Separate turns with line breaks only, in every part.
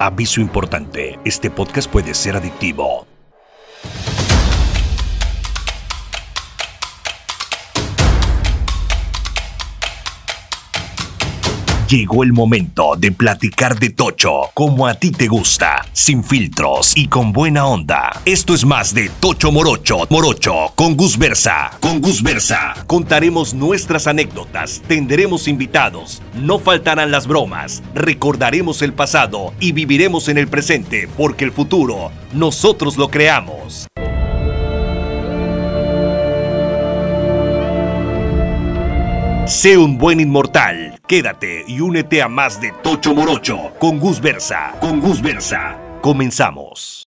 Aviso importante, este podcast puede ser adictivo. Llegó el momento de platicar de Tocho como a ti te gusta, sin filtros y con buena onda. Esto es más de Tocho Morocho, Morocho con Gus Versa. Con Gus Versa contaremos nuestras anécdotas, tendremos invitados, no faltarán las bromas, recordaremos el pasado y viviremos en el presente porque el futuro nosotros lo creamos. Sé un buen inmortal. Quédate y únete a más de Tocho Morocho con Gus Versa. Con Gus Versa. Comenzamos.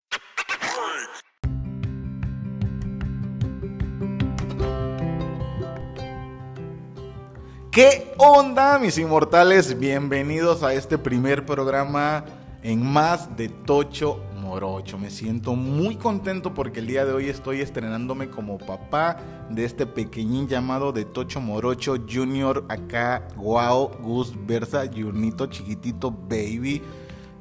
¿Qué onda, mis inmortales? Bienvenidos a este primer programa en más de Tocho Morocho. Me siento muy contento porque el día de hoy estoy estrenándome como papá de este pequeñín llamado de Tocho Morocho Junior acá, wow, Gus Versa, Junito chiquitito baby.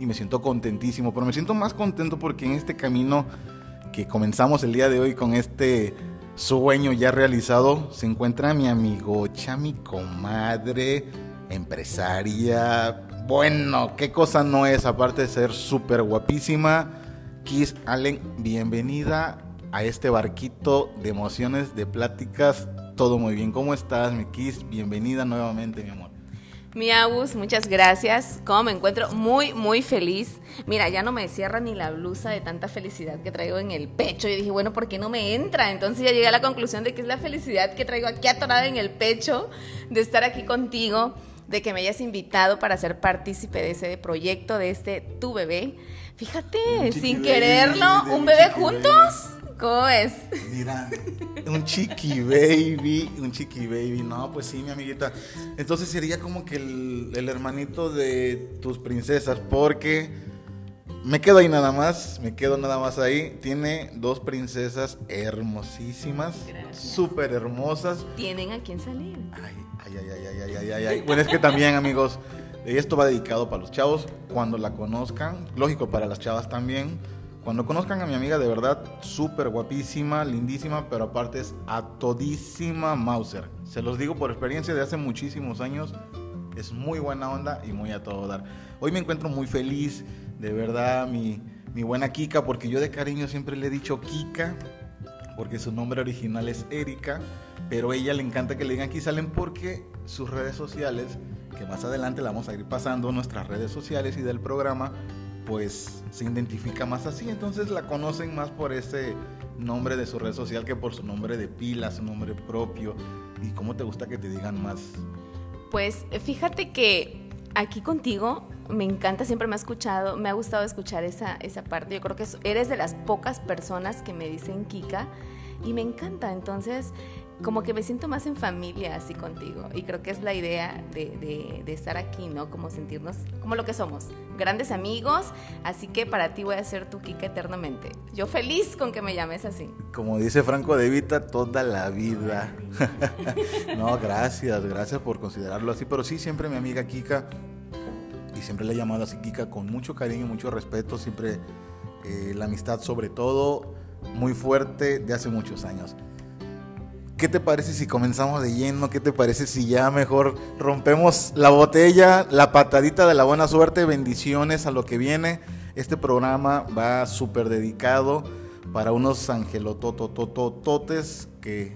Y me siento contentísimo, pero me siento más contento porque en este camino que comenzamos el día de hoy con este sueño ya realizado, se encuentra mi amigocha, mi comadre, empresaria, bueno, qué cosa no es, aparte de ser súper guapísima. Kiss Allen, bienvenida a este barquito de emociones, de pláticas. Todo muy bien. ¿Cómo estás, mi Kiss? Bienvenida nuevamente, mi amor.
Mi Abus, muchas gracias. Como me encuentro muy, muy feliz. Mira, ya no me cierra ni la blusa de tanta felicidad que traigo en el pecho. Y dije, bueno, ¿por qué no me entra? Entonces ya llegué a la conclusión de que es la felicidad que traigo aquí atorada en el pecho de estar aquí contigo de que me hayas invitado para ser partícipe de ese proyecto, de este Tu Bebé. Fíjate, sin quererlo, un bebé juntos. ¿Cómo es?
Mira, un chiqui baby, un chiqui baby. No, pues sí, mi amiguita. Entonces sería como que el, el hermanito de tus princesas, porque me quedo ahí nada más, me quedo nada más ahí. Tiene dos princesas hermosísimas, súper hermosas.
Tienen a quién salir.
Ay, ay, ay, ay, ay, ay, ay, Bueno, es que también, amigos, esto va dedicado para los chavos. Cuando la conozcan, lógico, para las chavas también. Cuando conozcan a mi amiga, de verdad, súper guapísima, lindísima, pero aparte es a todísima Mauser. Se los digo por experiencia de hace muchísimos años. Es muy buena onda y muy a todo dar. Hoy me encuentro muy feliz de verdad, mi, buena Kika, porque yo de cariño siempre le he dicho Kika, porque su nombre original es Erika, pero a ella le encanta que le digan aquí salen porque sus redes sociales, que más adelante la vamos a ir pasando, nuestras redes sociales y del programa, pues se identifica más así, entonces la conocen más por ese nombre de su red social que por su nombre de pila, su nombre propio. ¿Y cómo te gusta que te digan más?
Pues fíjate que aquí contigo me encanta, siempre me ha escuchado, me ha gustado escuchar esa, esa parte. Yo creo que eres de las pocas personas que me dicen Kika y me encanta. Entonces, como que me siento más en familia así contigo. Y creo que es la idea de, de, estar aquí, ¿no? Como sentirnos como lo que somos, grandes amigos. Así que para ti voy a ser tu Kika eternamente. Yo feliz con que me llames así.
Como dice Franco De Vita, toda la vida. no, gracias, gracias por considerarlo así. Pero sí, siempre mi amiga Kika y siempre le he llamado así Kika con mucho cariño, mucho respeto, siempre eh, la amistad sobre todo muy fuerte de hace muchos años. ¿Qué te parece si comenzamos de lleno? ¿Qué te parece si ya mejor rompemos la botella, la patadita de la buena suerte, bendiciones a lo que viene? Este programa va súper dedicado para unos angelotototototes que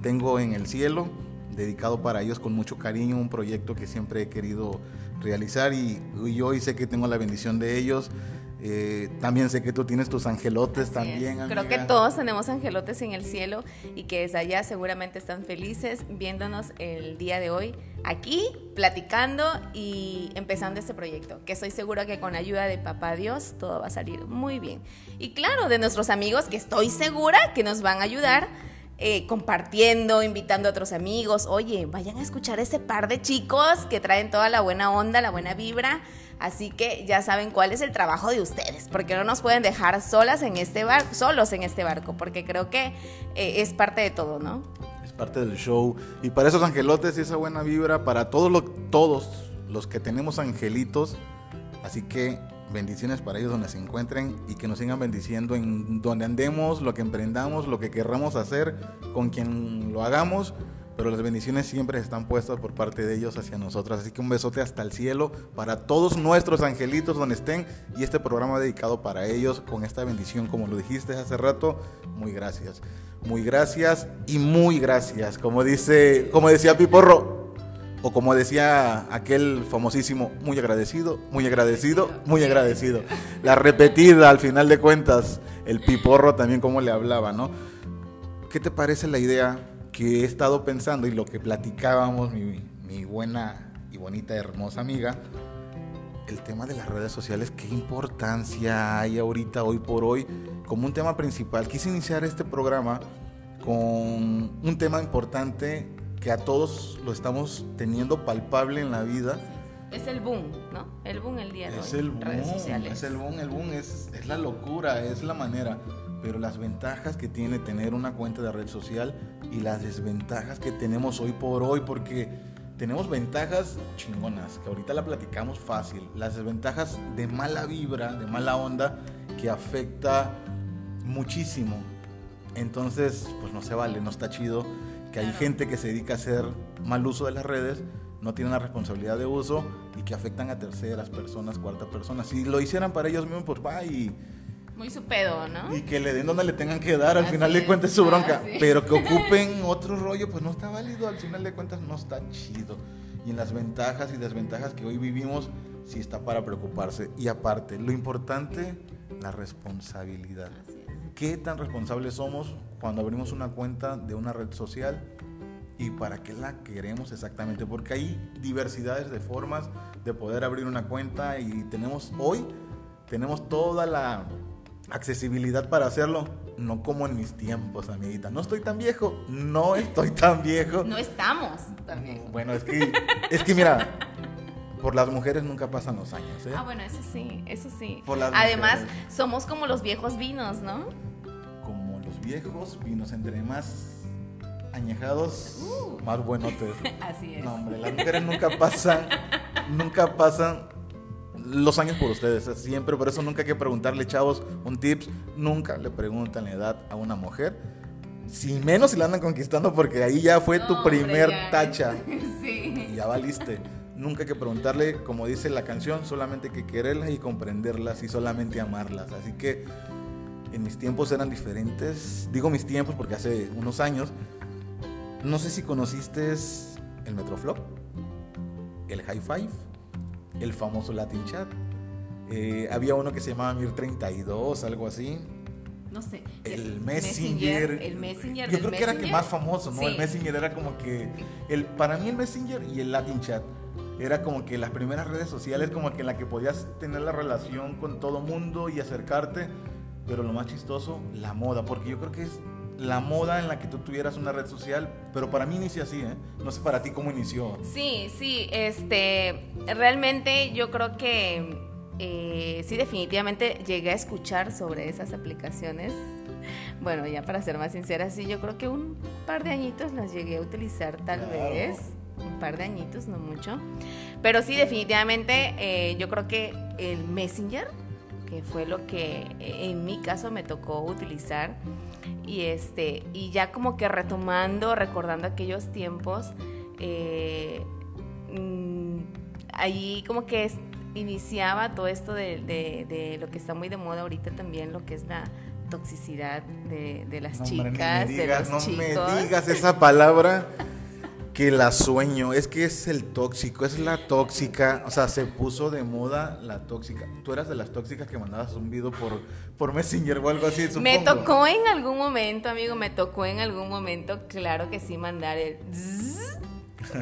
tengo en el cielo, dedicado para ellos con mucho cariño, un proyecto que siempre he querido realizar y, yo hoy sé que tengo la bendición de ellos. Eh, también sé que tú tienes tus angelotes también.
Creo que todos tenemos angelotes en el cielo y que desde allá seguramente están felices viéndonos el día de hoy aquí, platicando y empezando este proyecto, que estoy segura que con ayuda de Papá Dios todo va a salir muy bien. Y claro, de nuestros amigos que estoy segura que nos van a ayudar eh, compartiendo, invitando a otros amigos. Oye, vayan a escuchar ese par de chicos que traen toda la buena onda, la buena vibra. Así que ya saben cuál es el trabajo de ustedes, porque no nos pueden dejar solas en este barco, solos en este barco, porque creo que eh, es parte de todo, ¿no?
Es parte del show. Y para esos angelotes y esa buena vibra, para todos, los todos los que tenemos angelitos, así que Bendiciones para ellos donde se encuentren y que nos sigan bendiciendo en donde andemos, lo que emprendamos, lo que querramos hacer, con quien lo hagamos. Pero las bendiciones siempre están puestas por parte de ellos hacia nosotros. Así que un besote hasta el cielo para todos nuestros angelitos donde estén. Y este programa dedicado para ellos con esta bendición, como lo dijiste hace rato. Muy gracias. Muy gracias y muy gracias. Como dice, como decía Piporro, o como decía aquel famosísimo, muy agradecido, muy agradecido, muy agradecido. La repetida al final de cuentas, el piporro también como le hablaba, ¿no? ¿Qué te parece la idea que he estado pensando y lo que platicábamos mi, mi buena y bonita hermosa amiga? El tema de las redes sociales, qué importancia hay ahorita, hoy por hoy, como un tema principal. Quise iniciar este programa con un tema importante que a todos lo estamos teniendo palpable en la vida.
Es el boom, ¿no? El boom el día de
es
hoy.
El boom,
redes sociales.
Es el boom, el boom es, es la locura, es la manera. Pero las ventajas que tiene tener una cuenta de red social y las desventajas que tenemos hoy por hoy, porque tenemos ventajas chingonas, que ahorita la platicamos fácil. Las desventajas de mala vibra, de mala onda, que afecta muchísimo. Entonces, pues no se vale, no está chido que hay gente que se dedica a hacer mal uso de las redes, no tienen la responsabilidad de uso y que afectan a terceras personas, cuartas personas. Si lo hicieran para ellos mismos, pues va.
Muy su pedo, ¿no?
Y que le den donde le tengan que dar, al
Así
final de cuentas es su bronca.
así.
Pero que ocupen otro rollo, pues no está válido, al final de cuentas no está chido. Y en las ventajas y desventajas que hoy vivimos, sí está para preocuparse. Y aparte, lo importante, la responsabilidad. ¿Qué tan responsables somos cuando abrimos una cuenta de una red social? ¿Y para qué la queremos exactamente? Porque hay diversidades de formas de poder abrir una cuenta y tenemos hoy, tenemos toda la accesibilidad para hacerlo. No como en mis tiempos, amiguita. No estoy tan viejo, no estoy tan viejo.
No estamos también.
Bueno, es que, es que mira, por las mujeres nunca pasan los años, ¿eh?
Ah, bueno, eso sí, eso sí.
Por las
Además,
mujeres.
somos como los viejos vinos, ¿no?
como los viejos vinos entre más añejados,
Uh.
más buenotes.
Así es.
No, hombre, las mujeres nunca pasan, nunca pasan los años por ustedes, es siempre, por eso nunca hay que preguntarle, chavos, un tips, nunca le preguntan la edad a una mujer, si menos si la andan conquistando, porque ahí ya fue tu
No,
primer tacha
sí.
y ya valiste. Nunca hay que preguntarle, como dice la canción, solamente hay que quererlas y comprenderlas y solamente amarlas. Así que en mis tiempos eran diferentes. Digo mis tiempos porque hace unos años. No sé si conociste el Metroflop, el High Five, el famoso Latin Chat. Eh, había uno que se llamaba Mir 32, algo así.
No sé.
El Messenger.
El Messenger.
Yo creo que era que más famoso, ¿no?
Sí.
El Messenger era como que. El, para mí el Messenger y el Latin Chat era como que las primeras redes sociales, como que en la que podías tener la relación con todo mundo y acercarte. Pero lo más chistoso, la moda, porque yo creo que es la moda en la que tú tuvieras una red social, pero para mí inicia así, ¿eh? No sé para ti cómo inició.
Sí, sí, este, realmente yo creo que eh, sí, definitivamente llegué a escuchar sobre esas aplicaciones. Bueno, ya para ser más sincera, sí, yo creo que un par de añitos las llegué a utilizar tal
Claro.
vez, un par de añitos, no mucho. Pero sí, definitivamente eh, yo creo que el Messenger, que fue lo que eh, en mi caso me tocó utilizar, y este y ya como que retomando recordando aquellos tiempos eh, mm, allí como que es- iniciaba todo esto de, de- de lo que está muy de moda ahorita también lo que es la toxicidad de, de las
No, hombre,
chicas
me
de los
no me
chicos.
digas esa palabra que la sueño. Es que es el tóxico, es la tóxica. O sea, se puso de moda la tóxica. Tú eras de las tóxicas que mandabas un video por, por Messenger o algo así.
me
supongo.
tocó en algún momento amigo me tocó en algún momento claro que sí mandar el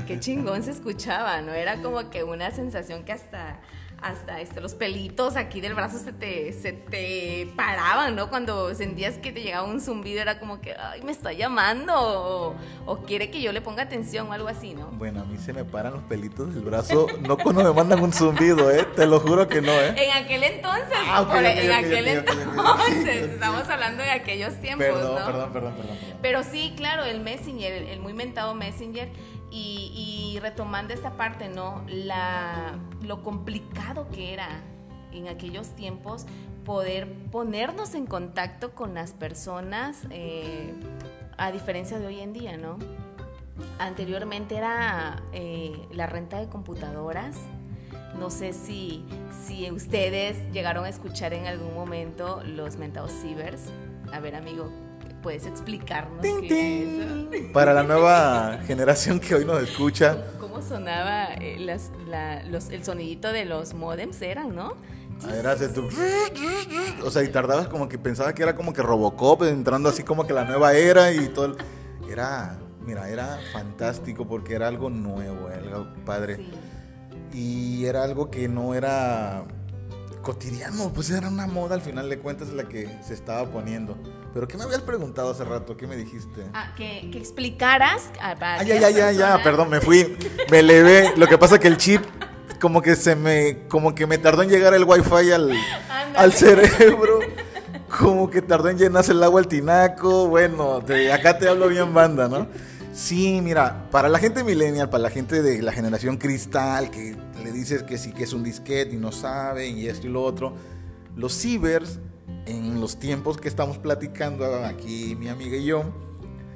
qué chingón se escuchaba no era como que una sensación que hasta hasta este, los pelitos aquí del brazo se te, se te paraban, ¿no? Cuando sentías que te llegaba un zumbido era como que, ay, me está llamando o, o quiere que yo le ponga atención o algo así, ¿no?
Bueno, a mí se me paran los pelitos del brazo. No cuando me mandan un zumbido, ¿eh? Te lo juro que no, ¿eh?
En aquel entonces,
Ah,
por- en aquel entonces, estamos hablando de aquellos tiempos,
Perdón,
¿no?
perdón, perdón, perdón, perdón.
Pero sí, claro, el Messenger, el, el muy mentado Messenger, y, retomando esta parte, ¿no? La, lo complicado que era en aquellos tiempos poder ponernos en contacto con las personas eh, a diferencia de hoy en día, ¿no? Anteriormente era eh, la renta de computadoras. No sé si, si ustedes llegaron a escuchar en algún momento los mentados cibers. A ver, amigo, ¿puedes explicarnos qué es eso?
Para la nueva generación que hoy nos escucha,
¿Cómo sonaba eh, las- la- los- el sonidito de los modems? Eran, ¿no?
Era hacer tu... O sea, y tardabas como que pensabas que era como que Robocop entrando así como que la nueva era y todo. el- Era, mira, era fantástico porque era algo nuevo, algo padre.
Sí.
Y era algo que no era cotidiano, pues era una moda al final de cuentas la que se estaba poniendo. Pero ¿qué me habías preguntado hace rato? ¿Qué me dijiste?
Ah, que, que explicaras a, a
Ay, ya, ya, ya, ya, perdón, me fui, me elevé. Lo que pasa que el chip como que se me, como que me tardó en llegar el wifi al,
Ándale.
al cerebro. Como que tardó en llenarse el agua al tinaco. Bueno, de acá te hablo bien banda, ¿no? Sí, mira, para la gente millennial, para la gente de la generación cristal, que le dices que sí que es un disquete y no saben y esto y lo otro, los cibers, en los tiempos que estamos platicando aquí mi amiga y yo,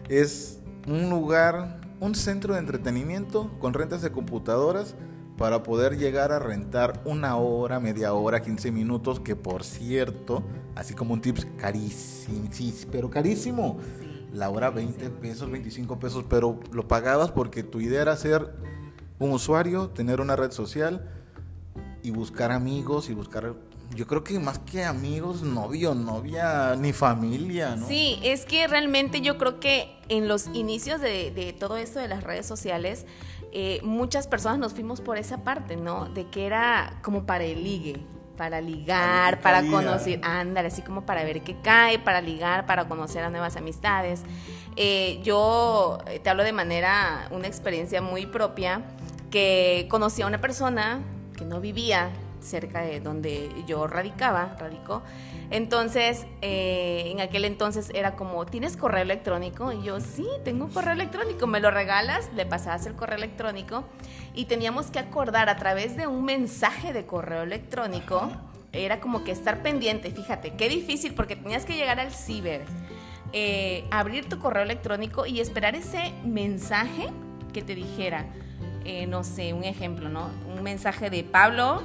es un lugar, un centro de entretenimiento con rentas de computadoras para poder llegar a rentar una hora, media hora, 15 minutos, que por cierto, así como un tips carísimo, sí, pero carísimo.
Sí.
La hora 20 pesos, 25 pesos, pero lo pagabas porque tu idea era ser un usuario, tener una red social y buscar amigos y buscar, yo creo que más que amigos, novio, novia, ni familia, ¿no?
Sí, es que realmente yo creo que en los inicios de, de todo esto de las redes sociales, eh, muchas personas nos fuimos por esa parte, ¿no? De que era como para el ligue, para ligar, para conocer, ándale, así como para ver qué cae, para ligar, para conocer a nuevas amistades. Eh, yo eh, te hablo de manera, una experiencia muy propia, que conocí a una persona que no vivía cerca de donde yo radicaba, radicó. Entonces, eh, en aquel entonces era como, ¿tienes correo electrónico? Y yo, sí, tengo un correo electrónico, me lo regalas, le pasabas el correo electrónico y teníamos que acordar a través de un mensaje de correo electrónico, era como que estar pendiente, fíjate, qué difícil porque tenías que llegar al ciber, eh, abrir tu correo electrónico y esperar ese mensaje que te dijera, eh, no sé, un ejemplo, ¿no? Un mensaje de Pablo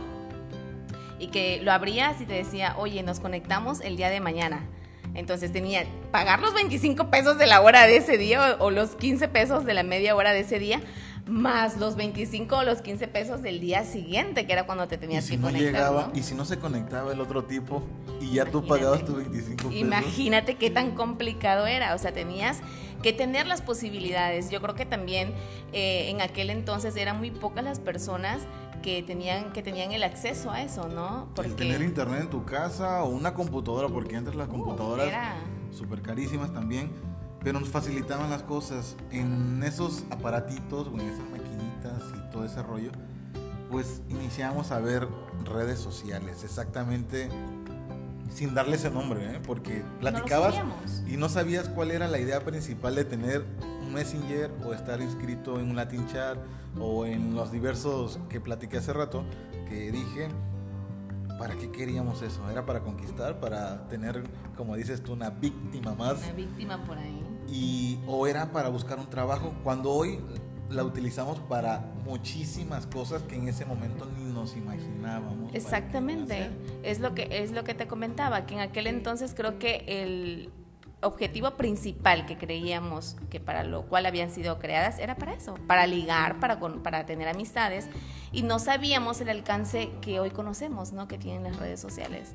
y que lo abrías y te decía, oye, nos conectamos el día de mañana. Entonces tenía pagar los 25 pesos de la hora de ese día o, o los 15 pesos de la media hora de ese día, más los 25 o los 15 pesos del día siguiente, que era cuando te
Y
tenías
si
que
no
conectar.
llegaba,
¿no?
y si no se conectaba el otro tipo, y ya tú
Imagínate.
pagabas tus 25 pesos.
Imagínate qué tan complicado era, o sea, tenías que tener las posibilidades. Yo creo que también eh, en aquel entonces eran muy pocas las personas que tenían, que tenían el acceso a eso, ¿no?
El tener internet en tu casa o una computadora, porque antes las computadoras
era-
súper carísimas también, pero nos facilitaban las cosas en esos aparatitos o en esas maquinitas y todo ese rollo, pues iniciamos a ver redes sociales, exactamente sin darle ese nombre, ¿eh? porque platicabas
sabíamos.
y no sabías cuál era la idea principal de tener un Messenger o estar inscrito en un Latin Chat o en los diversos que platiqué hace rato, que dije, ¿para qué queríamos eso? ¿Era para conquistar? ¿Para tener, como dices tú, una víctima más?
Una víctima por ahí.
y o era para buscar un trabajo cuando hoy la utilizamos para muchísimas cosas que en ese momento ni nos imaginábamos.
Exactamente. Es lo que es lo que te comentaba, que en aquel entonces creo que el objetivo principal que creíamos que para lo cual habían sido creadas era para eso, para ligar, para para tener amistades y no sabíamos el alcance que hoy conocemos, ¿no? que tienen las redes sociales.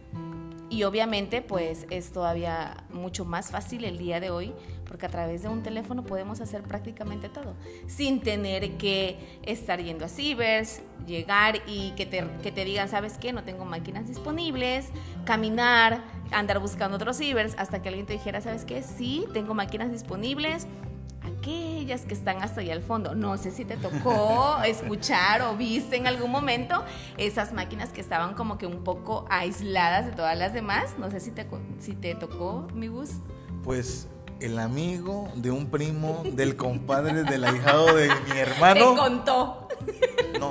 Y obviamente pues es todavía mucho más fácil el día de hoy porque a través de un teléfono podemos hacer prácticamente todo sin tener que estar yendo a cibers, llegar y que te, que te digan, ¿sabes qué? No tengo máquinas disponibles, caminar, andar buscando otros cibers hasta que alguien te dijera, ¿sabes qué? Sí, tengo máquinas disponibles. Aquellas que están hasta allá al fondo. No sé si te tocó escuchar o viste en algún momento esas máquinas que estaban como que un poco aisladas de todas las demás. No sé si te, si te tocó, mi bus.
Pues el amigo de un primo, del compadre, del ahijado de mi
Te
hermano.
contó.
No,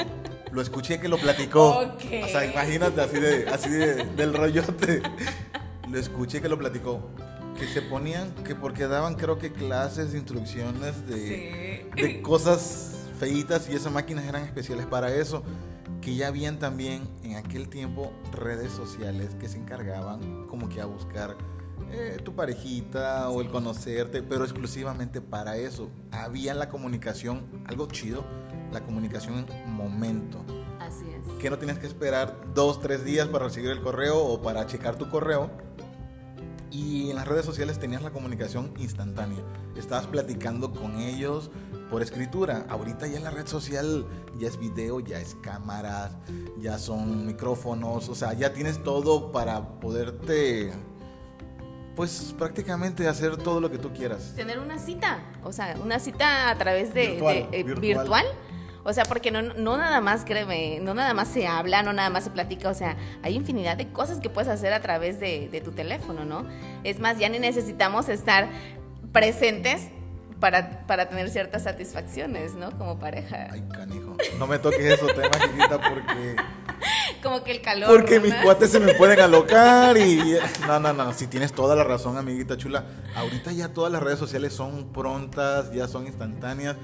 Lo escuché que lo platicó.
Ok.
O sea, imagínate así de, así de, del rollote. Lo escuché que lo platicó. Que se ponían, que porque daban creo que clases, instrucciones de,
Sí.
de cosas feitas y esas máquinas eran especiales para eso. Que ya habían también en aquel tiempo redes sociales que se encargaban como que a buscar eh, tu parejita o el conocerte, pero exclusivamente para eso. Había la comunicación, algo chido, la comunicación en momento.
Así es.
Que no tienes que esperar dos, tres días para recibir el correo o para checar tu correo. Y en las redes sociales tenías la comunicación instantánea. Estabas platicando con ellos por escritura. Ahorita ya en la red social ya es video, ya es cámaras, ya son micrófonos. O sea, ya tienes todo para poderte, pues prácticamente hacer todo lo que tú quieras.
Tener una cita, o sea, una cita a través de
Virtual,
de, eh,
virtual.
virtual. O sea, porque no, no nada más, créeme, no nada más se habla, no nada más se platica, o sea, hay infinidad de cosas que puedes hacer a través de, de tu teléfono, ¿no? Es más, ya ni necesitamos estar presentes para, para tener ciertas satisfacciones, ¿no? Como pareja.
Ay, canijo. No me toques eso, tema, chiquita, porque...
Como que el calor.
Porque
¿no?
mis cuates se me pueden alocar y... No, no, no, si tienes toda la razón, amiguita chula. Ahorita ya todas las redes sociales son prontas, ya son instantáneas,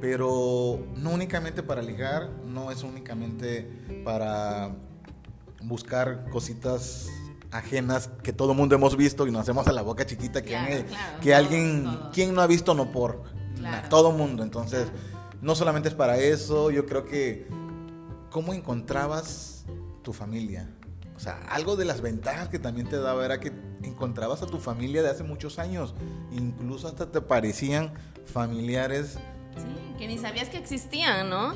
pero no únicamente para ligar, no es únicamente para buscar cositas ajenas que todo mundo hemos visto y nos hacemos a la boca chiquita que,
Claro, claro,
que alguien,
todos.
¿quién no ha visto no por?
Claro.
Todo mundo, entonces no solamente es para eso, yo creo que ¿cómo encontrabas tu familia? O sea, algo de las ventajas que también te daba era que encontrabas a tu familia de hace muchos años. Incluso hasta te parecían familiares
Sí, que ni sabías que existían, ¿no?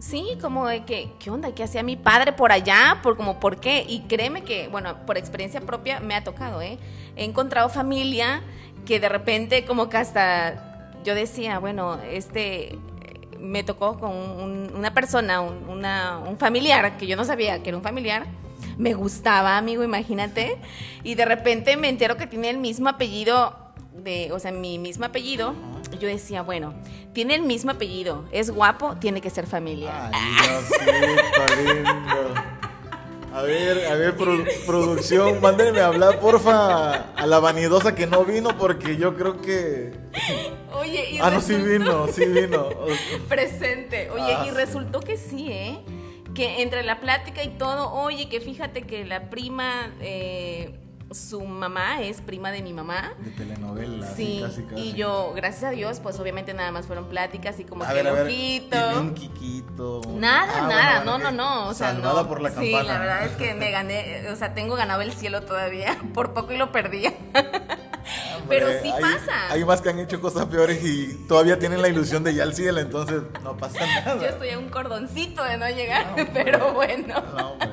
Sí, como de que, ¿qué onda? ¿Qué hacía mi padre por allá? Por como, ¿por qué? Y créeme que, bueno, por experiencia propia me ha tocado, ¿eh? He encontrado familia que de repente como que hasta yo decía, bueno, este, me tocó con un- una persona, un, una- un familiar, que yo no sabía que era un familiar, me gustaba, amigo, imagínate, y de repente me entero que tiene el mismo apellido, de, o sea, mi mismo apellido, yo decía, bueno, tiene el mismo apellido, es guapo, tiene que ser familia.
Ay, lindo. A ver, a ver, produ- producción, mándenme a hablar, porfa, a la vanidosa que no vino, porque yo creo que...
Oye, y
Ah, no, sí vino, sí vino.
presente. Oye,
Ah,
y
sí.
resultó que sí, ¿eh? Que entre la plática y todo, oye, que fíjate que la prima, eh, su mamá es prima de mi mamá.
De telenovela,
Sí,
casi, casi.
y yo, gracias a Dios, pues obviamente nada más fueron pláticas y como
A
que
ver,
ojito.
un quiquito.
Nada,
Ah,
nada,
bueno,
no, no, no, o sea,
salvada
no.
por la
sí,
campana.
la verdad es que me gané, o sea, tengo ganado el cielo todavía, por poco y lo perdí. Pero sí
hay-
pasa.
Hay más que han hecho cosas peores y todavía tienen la ilusión de ya al cielo, entonces no pasa nada.
Yo estoy a un cordoncito de no llegar,
No,
pero bueno.
No, hombre,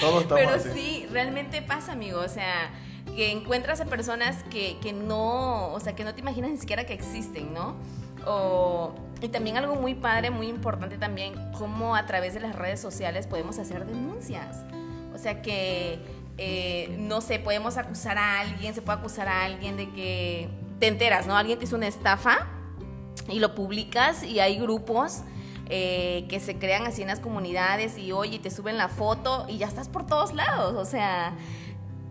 Todos estamos
Pero
así.
sí, realmente pasa, amigo. O sea, que encuentras a personas que, que no, o sea, que no te imaginas ni siquiera que existen, ¿no? O, y también algo muy padre, muy importante también, cómo a través de las redes sociales podemos hacer denuncias. O sea que, eh, no sé, podemos acusar a alguien, se puede acusar a alguien de que te enteras, ¿no? Alguien te hizo una estafa y lo publicas y hay grupos eh, que se crean así en las comunidades y oye, te suben la foto y ya estás por todos lados, o sea,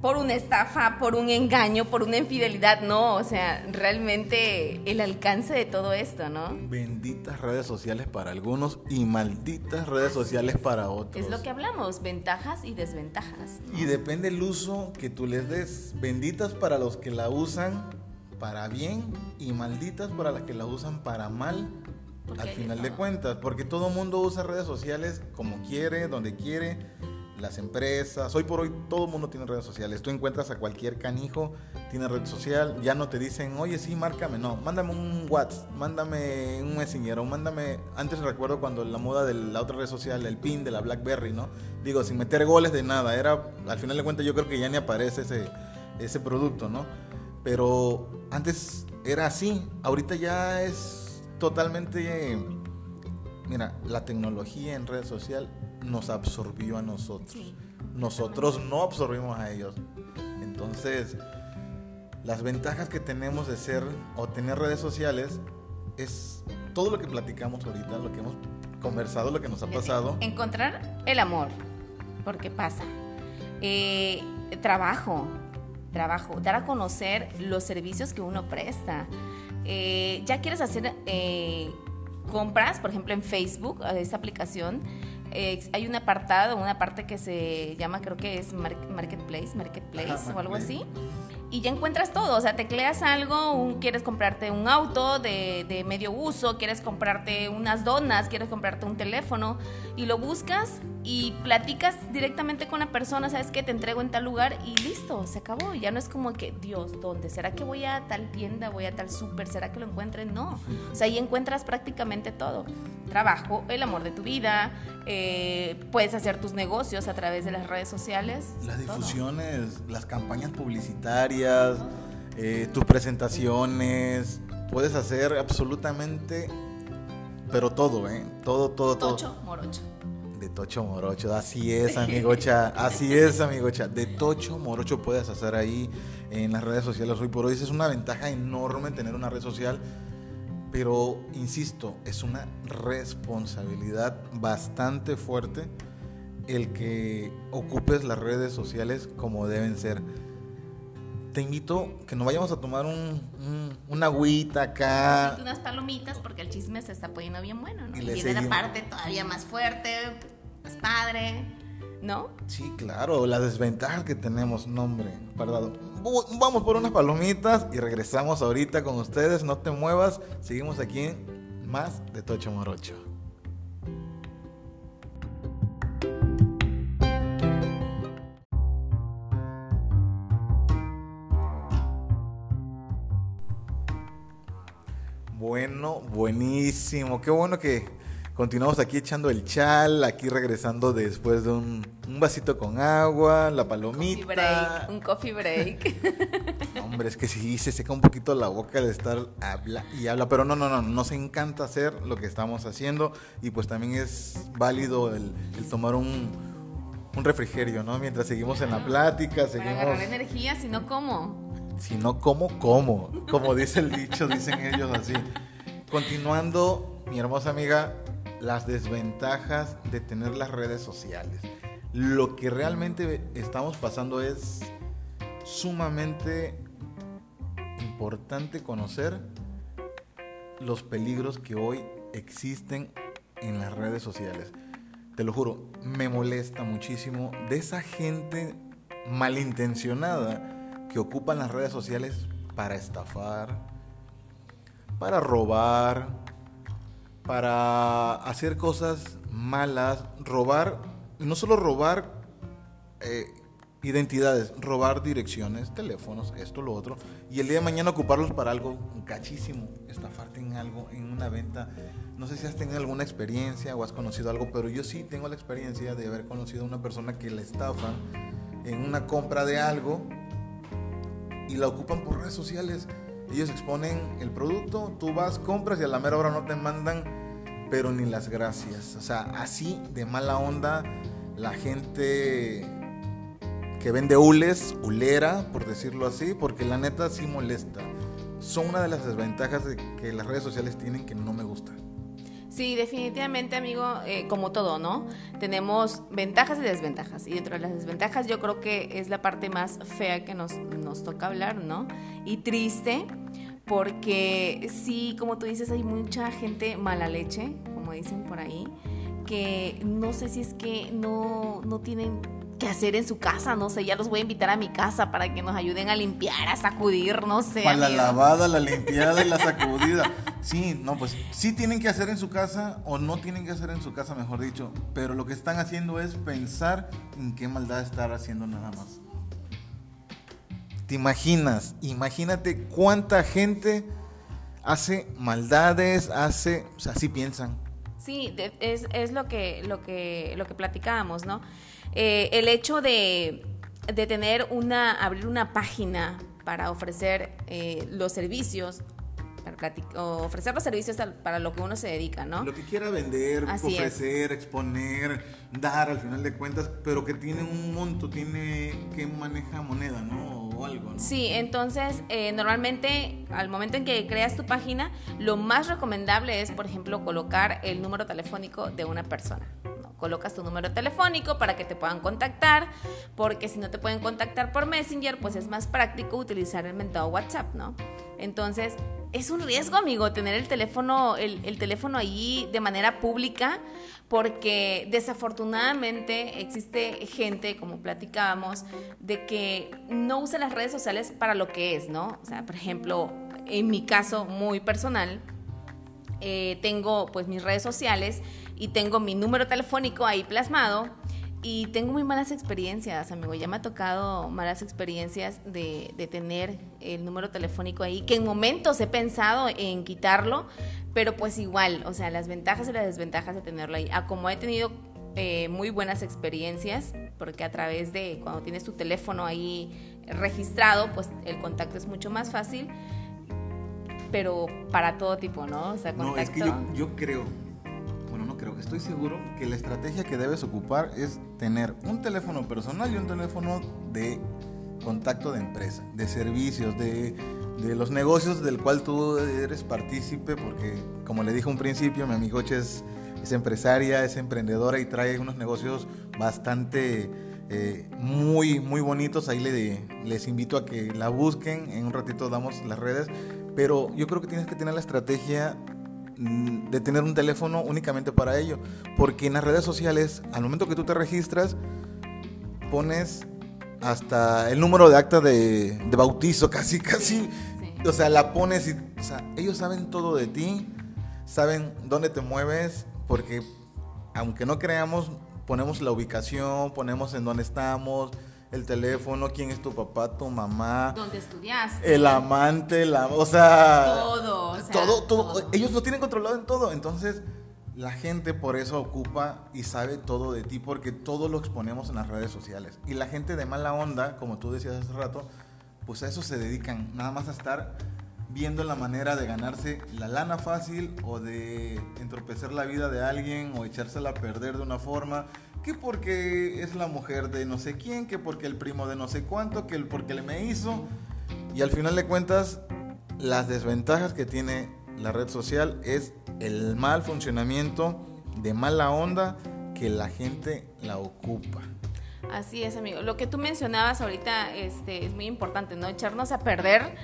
por una estafa, por un engaño, por una infidelidad, no, o sea, realmente el alcance de todo esto, ¿no?
Benditas redes sociales para algunos y malditas redes sociales para otros.
Es lo que hablamos, ventajas y desventajas. ¿no?
Y depende el uso que tú les des. Benditas para los que la usan para bien y malditas para las que la usan para mal. Al
de
final de cuentas, porque todo el mundo usa redes sociales como quiere, donde quiere, las empresas, hoy por hoy todo el mundo tiene redes sociales, tú encuentras a cualquier canijo, tiene red social, ya no te dicen, oye sí, márcame, no, mándame un WhatsApp, mándame un Messenger, o mándame, antes recuerdo cuando la moda de la otra red social, el pin de la BlackBerry, ¿no? Digo, sin meter goles de nada, era, al final de cuentas yo creo que ya ni aparece ese, ese producto, ¿no? Pero antes era así, ahorita ya es totalmente... Mira, la tecnología en red social nos absorbió a nosotros.
Sí.
Nosotros no absorbimos a ellos. Entonces, las ventajas que tenemos de ser o tener redes sociales es todo lo que platicamos ahorita, lo que hemos conversado, lo que nos ha pasado.
Encontrar el amor, porque pasa. Eh, trabajo, trabajo, dar a conocer los servicios que uno presta. Eh, ya quieres hacer eh, compras, por ejemplo, en Facebook, esta aplicación, hay un apartado, una parte que se llama, creo que es Marketplace, Marketplace o algo así y ya encuentras todo. O sea, tecleas algo, quieres comprarte un auto de, de, medio uso, quieres comprarte unas donas, quieres comprarte un teléfono y lo buscas y platicas directamente con la persona, sabes que te entrego en tal lugar y listo, se acabó. Ya no es como que, Dios, ¿dónde? ¿Será que voy a tal tienda, voy a tal súper? ¿Será que lo encuentre? No. O sea, ahí encuentras prácticamente todo. Trabajo, el amor de tu vida, eh, puedes hacer tus negocios a través de las redes sociales.
Las difusiones, las campañas publicitarias, eh, tus presentaciones, puedes hacer absolutamente, pero todo, ¿eh? Todo, todo, todo.
Tocho, morocho.
De Tocho Morocho, así es, amigocha, así es, amigocha. De Tocho Morocho puedes hacer ahí en las redes sociales hoy por hoy. Es una ventaja enorme tener una red social, pero insisto, es una responsabilidad bastante fuerte el que ocupes las redes sociales como deben ser. Te invito que nos vayamos a tomar un, una agüita acá.
unas palomitas porque el chisme se está poniendo bien bueno, ¿no? Y, viene la parte todavía más fuerte, es padre, ¿no?
Sí, claro, la desventaja que tenemos, nombre, perdón. Vamos por unas palomitas y regresamos ahorita con ustedes, no te muevas, seguimos aquí en más de Tocho Morocho. Bueno, buenísimo. Qué bueno que Continuamos aquí echando el chal, aquí regresando después de un, vasito con agua, la palomita.
un coffee break.
hombre, es que sí, se seca un poquito la boca de estar habla y habla, pero no, no, no, nos encanta hacer lo que estamos haciendo y pues también es válido el, tomar un, un, refrigerio, ¿no? Mientras seguimos en la plática, seguimos...
Para agarrar energía, si no, ¿cómo?
Si no, ¿cómo? ¿Cómo? Como dice el dicho, dicen ellos así. Continuando, mi hermosa amiga, las desventajas de tener las redes sociales. Lo que realmente estamos pasando es sumamente importante conocer los peligros que hoy existen en las redes sociales. Te lo juro, me molesta muchísimo de esa gente malintencionada que ocupan las redes sociales para estafar, para robar, para hacer cosas malas, robar, no solo robar eh, identidades, robar direcciones, teléfonos, esto, lo otro, y el día de mañana ocuparlos para algo cachísimo, estafarte en algo, en una venta. No sé si has tenido alguna experiencia o has conocido algo, pero yo sí tengo la experiencia de haber conocido a una persona que la estafan en una compra de algo y la ocupan por redes sociales ellos exponen el producto, tú vas, compras y a la mera hora no te mandan, pero ni las gracias. O sea, así de mala onda, la gente que vende hules, hulera, por decirlo así, porque la neta sí molesta. Son una de las desventajas de que las redes sociales tienen que no me gustan.
Sí, definitivamente, amigo, eh, como todo, ¿no? Tenemos ventajas y desventajas. Y dentro de las desventajas yo creo que es la parte más fea que nos, nos toca hablar, ¿no? Y triste, porque sí, como tú dices, hay mucha gente mala leche, como dicen por ahí, que no sé si es que no, no tienen que hacer en su casa, no sé, ya los voy a invitar a mi casa para que nos ayuden a limpiar, a sacudir, no sé.
Para la lavada, la limpiada y la sacudida. Sí, no, pues sí tienen que hacer en su casa o no tienen que hacer en su casa, mejor dicho, pero lo que están haciendo es pensar en qué maldad estar haciendo nada más. ¿Te imaginas? Imagínate cuánta gente hace maldades, hace, o sea, así piensan.
Sí, es, es lo que, lo que, lo que platicábamos, ¿no? Eh, el hecho de, tener una, abrir una página para ofrecer eh, los servicios, para ofrecer los servicios para lo que uno se dedica, ¿no?
Lo que quiera vender, ofrecer, exponer, dar al final de cuentas, pero que tiene un monto, tiene que maneja moneda, ¿no? o algo. ¿no?
Sí, entonces eh, normalmente al momento en que creas tu página, lo más recomendable es, por ejemplo, colocar el número telefónico de una persona. Colocas tu número telefónico para que te puedan contactar, porque si no te pueden contactar por Messenger, pues es más práctico utilizar el mentado WhatsApp, ¿no? Entonces, es un riesgo, amigo, tener el teléfono, el, el teléfono ahí de manera pública, porque desafortunadamente existe gente, como platicábamos, de que no usa las redes sociales para lo que es, ¿no? O sea, por ejemplo, en mi caso muy personal, eh, tengo pues mis redes sociales y tengo mi número telefónico ahí plasmado y tengo muy malas experiencias, amigo. Ya me ha tocado malas experiencias de, de, tener el número telefónico ahí, que en momentos he pensado en quitarlo, pero pues igual, o sea, las ventajas y las desventajas de tenerlo ahí. A como he tenido eh, muy buenas experiencias, porque a través de cuando tienes tu teléfono ahí registrado, pues el contacto es mucho más fácil, pero para todo tipo, ¿no? O sea,
contacto... No, es que yo, yo creo creo, estoy seguro que la estrategia que debes ocupar es tener un teléfono personal y un teléfono de contacto de empresa, de servicios, de, de los negocios del cual tú eres partícipe, porque como le dije un principio, mi amigo es, es empresaria, es emprendedora y trae unos negocios bastante... Eh, muy, muy bonitos. Ahí le, les invito a que la busquen. En un ratito damos las redes. Pero yo creo que tienes que tener la estrategia de tener un teléfono únicamente para ello. Porque en las redes sociales, al momento que tú te registras, pones hasta el número de acta de, de bautizo, casi, casi. Sí. O sea, la pones y o sea, ellos saben todo de ti, saben dónde te mueves, porque aunque no creamos, ponemos la ubicación, ponemos en dónde estamos, el teléfono, quién es tu papá, tu mamá,
dónde estudiaste,
el amante, la, o sea,
todo, o sea,
todo, todo, todo, ellos lo tienen controlado en todo, entonces la gente por eso ocupa y sabe todo de ti porque todo lo exponemos en las redes sociales. Y la gente de mala onda, como tú decías hace rato, pues a eso se dedican, nada más a estar viendo la manera de ganarse la lana fácil o de entorpecer la vida de alguien o echársela a perder de una forma que porque es la mujer de no sé quién, que porque el primo de no sé cuánto, que el porque le me hizo. Y al final de cuentas, las desventajas que tiene la red social es el mal funcionamiento de mala onda que la gente la ocupa.
Así es, amigo. Lo que tú mencionabas ahorita este, es muy importante, ¿no? Echarnos a perder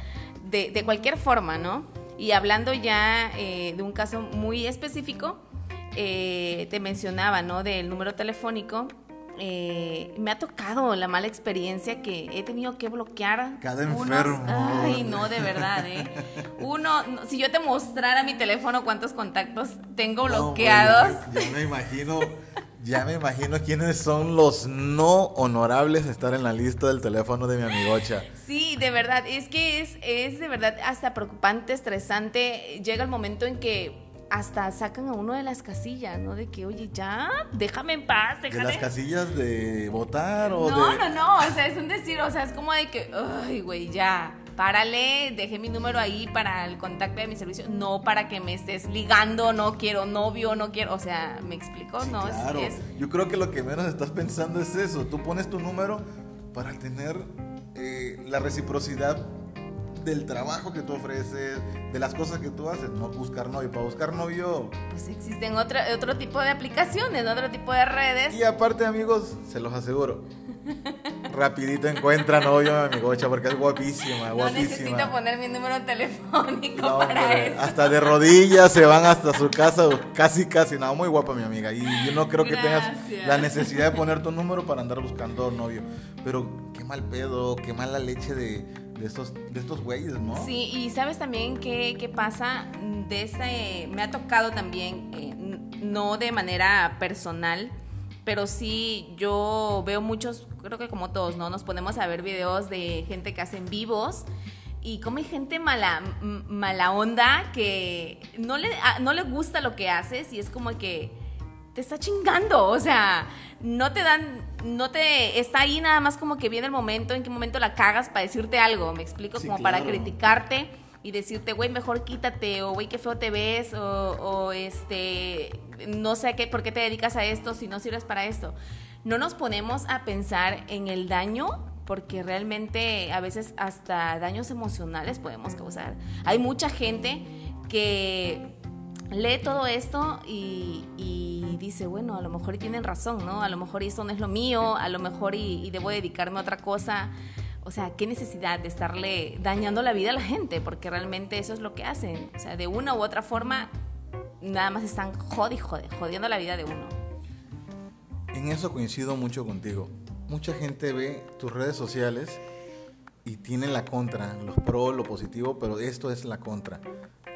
de, de cualquier forma, ¿no? Y hablando ya eh, de un caso muy específico, eh, te mencionaba, ¿no? Del número telefónico. Eh, me ha tocado la mala experiencia que he tenido que bloquear.
Cada enfermo.
Ay, no, de verdad, ¿eh? Uno, si yo te mostrara mi teléfono, cuántos contactos tengo bloqueados.
No, ya me imagino, ya me imagino quiénes son los no honorables de estar en la lista del teléfono de mi amigocha.
Sí, de verdad, es que es, es de verdad hasta preocupante, estresante. Llega el momento en que hasta sacan a uno de las casillas, ¿no? De que, oye, ya, déjame en paz, déjame.
¿De las casillas de votar o
no,
de...?
No, no, o sea, es un decir, o sea, es como de que, ay, güey, ya, párale, dejé mi número ahí para el contacto de mi servicio, no para que me estés ligando, no quiero novio, no quiero, o sea, ¿me explico?
Sí,
no,
claro.
es,
Yo creo que lo que menos estás pensando es eso, tú pones tu número para tener eh, la reciprocidad del trabajo que tú ofreces, de las cosas que tú haces, no buscar novio. Para buscar novio.
Pues existen otro, otro tipo de aplicaciones, otro tipo de redes.
Y aparte, amigos, se los aseguro. Rapidito encuentra novio mi amigocha porque es guapísima,
no
guapísima.
necesito poner mi número telefónico no, para hombre, eso.
Hasta de rodillas se van hasta su casa, casi, casi. No, muy guapa mi amiga. Y yo no creo que
Gracias.
tengas la necesidad de poner tu número para andar buscando novio. Pero qué mal pedo, qué mala leche de, de estos, de estos güeyes, ¿no?
Sí, y sabes también qué, qué pasa de este, me ha tocado también, eh, no de manera personal, pero sí yo veo muchos, creo que como todos, ¿no? Nos ponemos a ver videos de gente que hacen vivos y como hay gente mala, mala onda que no le, no le gusta lo que haces y es como que te está chingando, o sea, no te dan, no te, está ahí nada más como que viene el momento, en qué momento la cagas para decirte algo, me explico,
Sí,
como
claro.
para criticarte y decirte, güey, mejor quítate, o güey, qué feo te ves, o, o, este, no sé qué, por qué te dedicas a esto si no sirves para esto. No nos ponemos a pensar en el daño Porque realmente a veces hasta daños emocionales podemos causar. Hay mucha gente que lee todo esto y, dice, bueno, a lo mejor tienen razón, ¿no? A lo mejor esto no es lo mío, a lo mejor y, y debo dedicarme a otra cosa. O sea, qué necesidad de estarle dañando la vida a la gente, porque realmente eso es lo que hacen. O sea, de una u otra forma, nada más están jodi, jodiendo la vida de uno.
En eso coincido mucho contigo. Mucha gente ve tus redes sociales y tiene la contra, los pros, lo positivo, pero esto es la contra.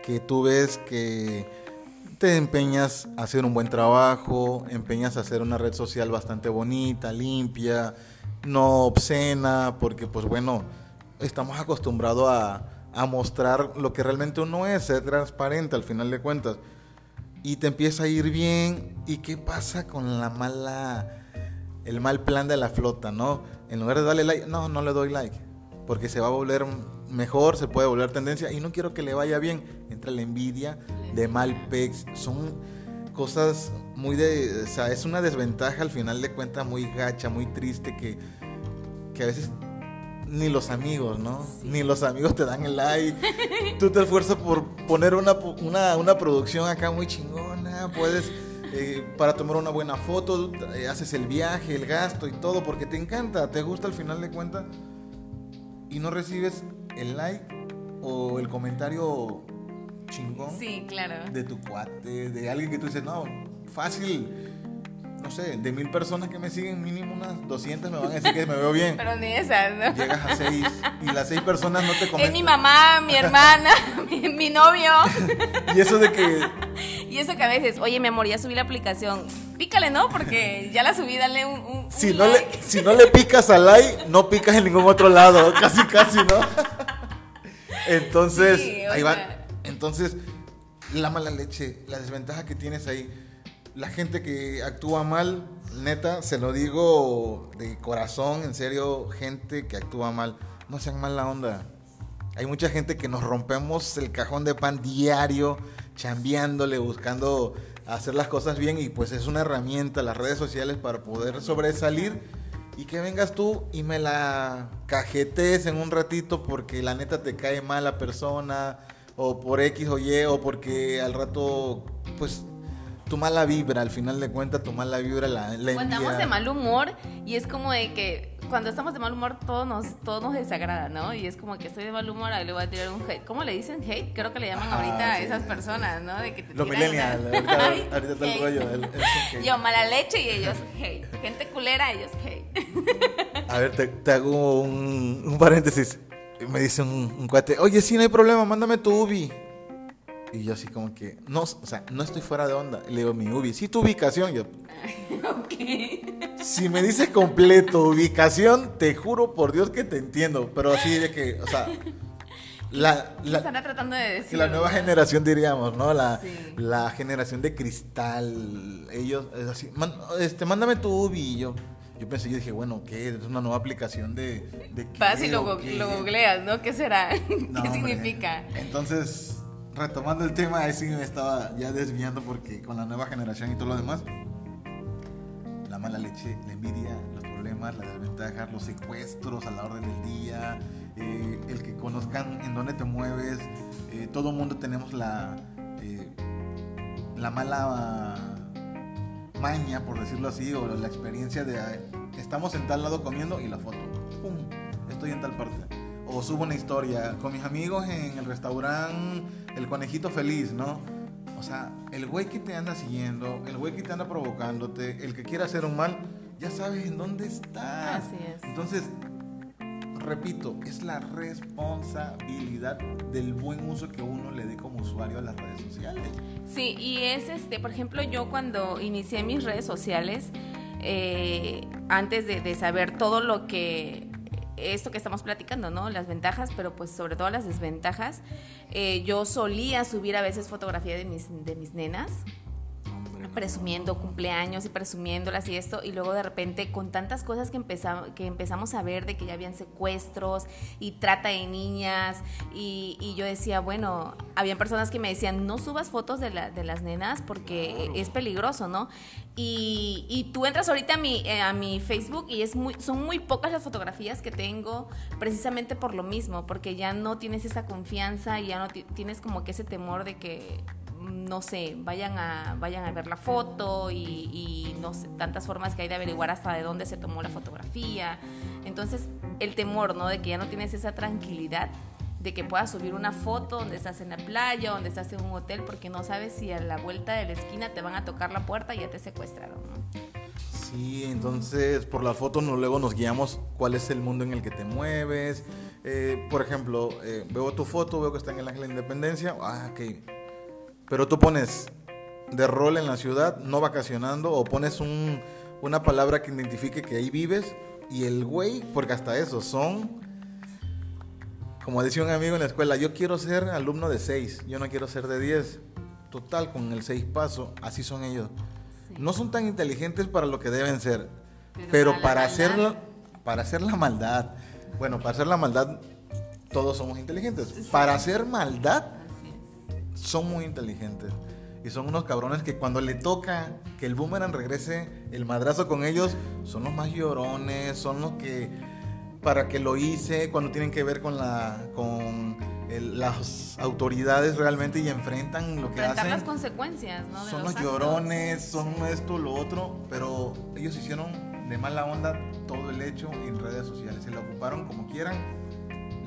Que tú ves que te empeñas a hacer un buen trabajo, empeñas a hacer una red social bastante bonita, limpia, no obscena, porque pues bueno, estamos acostumbrados a, a mostrar lo que realmente uno es, ser transparente al final de cuentas. Y te empieza a ir bien. ¿Y qué pasa con la mala, el mal plan de la flota, no? En lugar de darle like, no, no le doy like. Porque se va a volver mejor, se puede volver tendencia. Y no quiero que le vaya bien. Entra la envidia de mal pex. Son cosas muy de. O sea, es una desventaja al final de cuentas muy gacha, muy triste que, que a veces ni los amigos, ¿no? Ni los amigos te dan el like. Tú te esfuerzas por poner una, una, producción acá muy chingona. Puedes, eh, para tomar una buena foto, eh, haces el viaje, el gasto y todo, porque te encanta, te gusta al final de cuentas. Y no recibes el like o el comentario chingón.
Sí, claro.
De tu cuate, de alguien que tú dices, no, fácil no sé, de mil personas que me siguen, mínimo unas 200 me van a decir que me veo bien.
Pero ni esas, ¿no?
Llegas a seis y las seis personas no te comentan.
Es mi mamá, mi hermana, mi, novio.
y eso de que...
Y eso que a veces, oye, mi amor, ya subí la aplicación. Pícale, ¿no? Porque ya la subí, dale un,
si no Le, si no le picas al like, no picas en ningún otro lado. Casi, casi, ¿no? Entonces, ahí va. Entonces, la mala leche, la desventaja que tienes ahí la gente que actúa mal, neta, se lo digo de corazón, en serio, gente que actúa mal, no sean mala onda. Hay mucha gente que nos rompemos el cajón de pan diario, chambeándole, buscando hacer las cosas bien y pues es una herramienta las redes sociales para poder sobresalir y que vengas tú y me la cajetes en un ratito porque la neta te cae mal la persona o por X o Y o porque al rato pues tu mala vibra, al final de cuentas, tu mala vibra la, la
Cuando estamos de mal humor y es como de que cuando estamos de mal humor todo nos, todo nos desagrada, ¿no? Y es como que estoy de mal humor, ahí le voy a tirar un hate. ¿Cómo le dicen hate? Creo que le llaman ahorita a esas personas, ¿no? De que te
Los millennials, ahorita, ahorita está el rollo.
Yo, mala leche y ellos hate. Gente culera, ellos hate.
A ver, te, hago un, un, paréntesis. Me dice un, un cuate, oye, sí, no hay problema, mándame tu ubi. Y yo así como que, no, o sea, no estoy fuera de onda. Le digo, mi ubi, sí, tu ubicación. Yo, ok. Si me dices completo ubicación, te juro por Dios que te entiendo. Pero así de que, o sea,
la, la, tratando de decir.
La nueva generación, diríamos, ¿no? La, la generación de cristal. Ellos, es así, este, mándame tu ubi. Y yo, yo pensé, yo dije, bueno, ¿qué? Es una nueva aplicación de... de
Vas y lo, lo, googleas, ¿no? ¿Qué será? ¿Qué significa?
Entonces, retomando el tema, ahí sí me estaba ya desviando porque con la nueva generación y todo lo demás, la mala leche, la envidia, los problemas, las desventajas, los secuestros a la orden del día, eh, el que conozcan en dónde te mueves, eh, todo mundo tenemos la, eh, la mala maña, por decirlo así, o la experiencia de estamos en tal lado comiendo y la foto, ¡pum! Estoy en tal parte o subo una historia con mis amigos en el restaurante El Conejito Feliz, ¿no? O sea, el güey que te anda siguiendo, el güey que te anda provocándote, el que quiere hacer un mal, ya sabes en dónde está.
Así es.
Entonces, repito, es la responsabilidad del buen uso que uno le dé como usuario a las redes sociales.
Sí, y es este, por ejemplo, yo cuando inicié mis redes sociales, eh, antes de saber todo lo que esto que estamos platicando, ¿no? Las ventajas, pero pues sobre todo las desventajas. Eh, yo solía subir a veces fotografía de mis, de mis nenas presumiendo cumpleaños y presumiéndolas y esto, y luego de repente con tantas cosas que, empezamos, que empezamos a ver de que ya habían secuestros y trata de niñas, y, yo decía, bueno, habían personas que me decían, no subas fotos de, la, de las nenas porque es peligroso, ¿no? Y, y, tú entras ahorita a mi, eh, a mi Facebook y es muy, son muy pocas las fotografías que tengo precisamente por lo mismo, porque ya no tienes esa confianza y ya no tienes como que ese temor de que no sé, vayan a, vayan a ver la foto y, no sé, tantas formas que hay de averiguar hasta de dónde se tomó la fotografía. Entonces, el temor, ¿no? De que ya no tienes esa tranquilidad de que puedas subir una foto donde estás en la playa, donde estás en un hotel, porque no sabes si a la vuelta de la esquina te van a tocar la puerta y ya te secuestraron,
Sí, entonces por la foto no, luego nos guiamos cuál es el mundo en el que te mueves. Eh, por ejemplo, eh, veo tu foto, veo que está en el Ángel de Independencia. Ah, ok pero tú pones de rol en la ciudad, no vacacionando, o pones una palabra que identifique que ahí vives, y el güey, porque hasta eso, son, como decía un amigo en la escuela, yo quiero ser alumno de 6, yo no quiero ser de 10. Total, con el 6 paso, así son ellos. No son tan inteligentes para lo que deben ser, pero, para, hacer, para hacer la maldad, bueno, para hacer la maldad todos somos inteligentes. Para hacer maldad son muy inteligentes. Y son unos cabrones que cuando le toca que el boomerang regrese el madrazo con ellos, son los más llorones, son los que para que lo hice cuando tienen que ver con la con las autoridades realmente y enfrentan lo que hacen.
las consecuencias, ¿no?
son los, llorones, son esto, lo otro, pero ellos hicieron de mala onda todo el hecho en redes sociales. Se lo ocuparon como quieran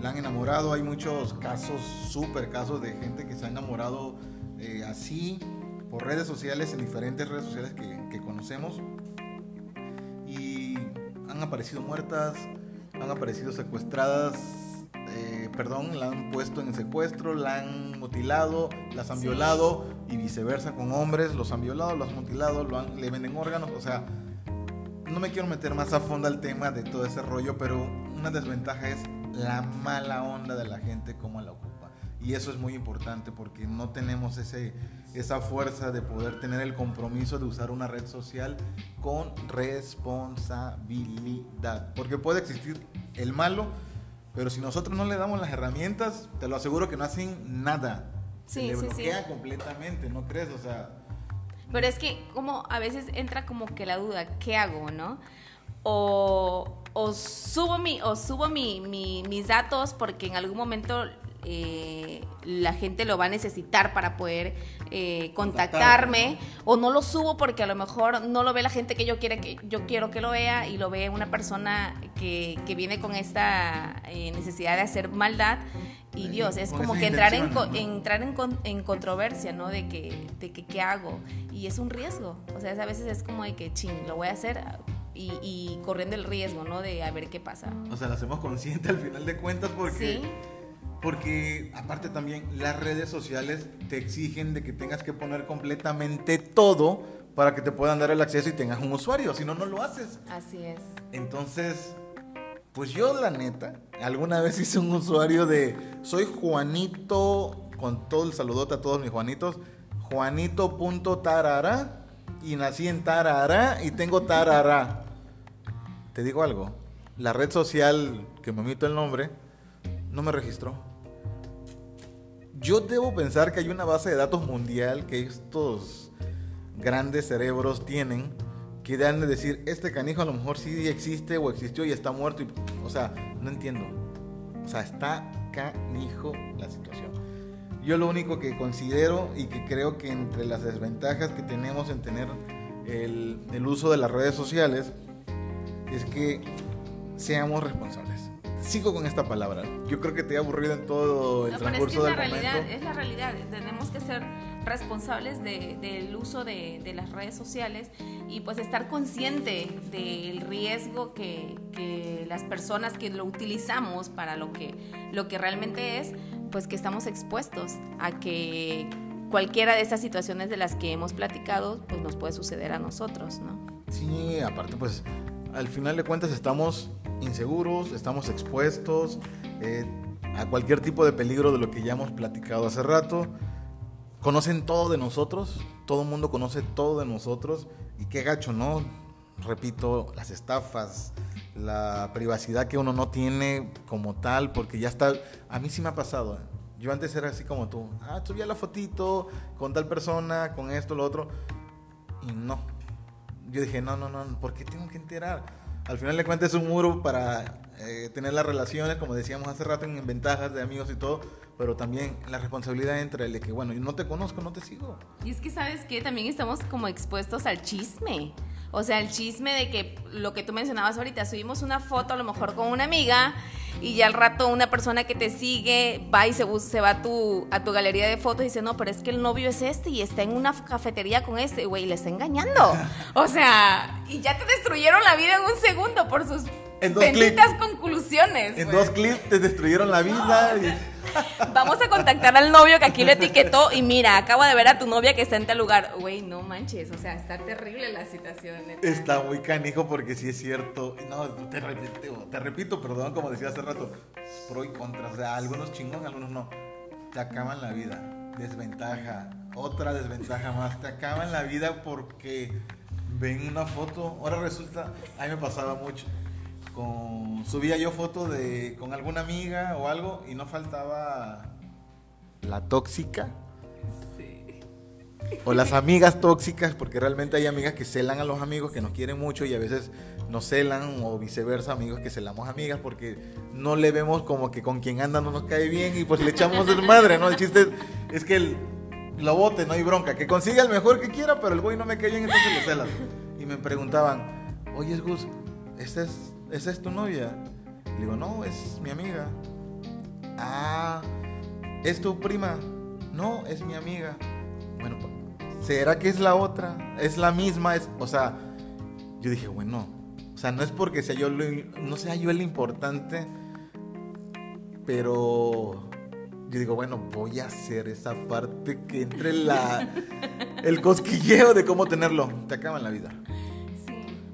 la han enamorado. Hay muchos casos, súper casos de gente que se ha enamorado eh, así por redes sociales, en diferentes redes sociales que, conocemos. Y han aparecido muertas, han aparecido secuestradas, eh, perdón, la han puesto en secuestro, la han mutilado, las han violado y viceversa con hombres, los han violado, los han mutilado, lo han, le venden órganos, o sea, no me quiero meter más a fondo al tema de todo ese rollo, pero una desventaja es la mala onda de la gente cómo la. Y eso es muy importante porque no tenemos ese, esa fuerza de poder tener el compromiso de usar una red social con responsabilidad. Porque puede existir el malo, pero si nosotros no le damos las herramientas, te lo aseguro que no hacen nada.
Sí,
Se
sí,
bloquea completamente, ¿no crees? O sea...
Pero es que como a veces entra como que la duda, ¿qué hago, no? O, o subo, mi, o subo mi, mis datos porque en algún momento eh, la gente lo va a necesitar para poder eh, contactarme o no lo subo porque a lo mejor no lo ve la gente que yo quiere que yo quiero que lo vea y lo ve una persona que, que viene con esta eh, necesidad de hacer maldad y Dios es como que entrar en entrar en, en, controversia no de que de que qué hago y es un riesgo o sea a veces es como de que ching lo voy a hacer y, corriendo el riesgo, ¿no? De a ver qué pasa.
O sea, lo hacemos consciente al final de cuentas porque... Porque aparte también las redes sociales te exigen de que tengas que poner completamente todo para que te puedan dar el acceso y tengas un usuario, si no, no lo haces.
Así es.
Entonces, pues yo la neta, alguna vez hice un usuario de, soy Juanito, con todo el saludote a todos mis Juanitos, Juanito.tarara y nací en Tarara y tengo Tarara. Te digo algo, la red social que me omito el nombre no me registró. Yo debo pensar que hay una base de datos mundial que estos grandes cerebros tienen que dan de decir, este canijo a lo mejor sí existe o existió y está muerto. o sea, no entiendo. O sea, está canijo la situación. Yo lo único que considero y que creo que entre las desventajas que tenemos en tener el, el uso de las redes sociales es que seamos responsables. Sigo con esta palabra. Yo creo que te he aburrido en todo el transcurso
es la realidad, Es la realidad. Tenemos que ser responsables del uso de, las redes sociales y pues estar consciente del riesgo que, que, las personas que lo utilizamos para lo que, lo que realmente es, pues que estamos expuestos a que cualquiera de esas situaciones de las que hemos platicado, pues nos puede suceder a nosotros, ¿no?
Sí, aparte pues al final de cuentas estamos inseguros, estamos expuestos eh, a cualquier tipo de peligro de lo que ya hemos platicado hace rato. conocen todo de nosotros, todo el mundo conoce todo de nosotros y qué gacho, ¿no? Repito, las estafas, la privacidad que uno no tiene como tal, porque ya está, a mí sí me ha pasado. ¿eh? Yo antes era así como tú, ah, subía la fotito con tal persona, con esto, lo otro, y no. Yo dije, no, no, no, ¿por qué tengo que enterar? Al final le cuentas un muro para eh, tener las relaciones, como decíamos hace rato, en ventajas de amigos y todo, pero también la responsabilidad entre el de que, bueno, yo no te conozco, no te sigo.
Y es que, ¿sabes qué? También estamos como expuestos al chisme. O sea, el chisme de que lo que tú mencionabas ahorita, subimos una foto a lo mejor con una amiga y ya al rato una persona que te sigue va y se, se va a tu, a tu galería de fotos y dice, no, pero es que el novio es este y está en una cafetería con este, güey, y le está engañando. O sea, y ya te destruyeron la vida en un segundo por sus en dos benditas conclusiones.
En dos clips te destruyeron la vida.
Vamos a contactar al novio que aquí lo etiquetó y mira, acabo de ver a tu novia que está en tal lugar. Güey, no manches, o sea, está terrible la situación.
Está muy canijo porque sí es cierto. No, te repito, te repito, perdón, como decía hace rato, pro y contra. O sea, algunos chingón, algunos no. Te acaban la vida. Desventaja. Otra desventaja más. Te acaban la vida porque ven una foto. Ahora resulta, a mí me pasaba mucho con, subía yo fotos de, con alguna amiga o algo y no faltaba la tóxica. O las amigas tóxicas, porque realmente hay amigas que celan a los amigos que nos quieren mucho y a veces nos celan o viceversa, amigos que celamos amigas porque no le vemos como que con quien anda no nos cae bien y pues le echamos de madre, ¿no? El chiste es, que el, lo bote, no hay bronca, que consiga el mejor que quiera, pero el güey no me cae bien, entonces lo celas. Y me preguntaban, oye Gus, ¿este es ¿esa es tu novia? Le digo, no, es mi amiga. Ah, ¿es tu prima? No, es mi amiga. Bueno, ¿será que es la otra? ¿Es la misma? Es, o sea, yo dije, bueno, o sea, no es porque sea yo, no sea yo el importante, pero yo digo, bueno, voy a hacer esa parte que entre la, el cosquilleo de cómo tenerlo. Te acaba la vida.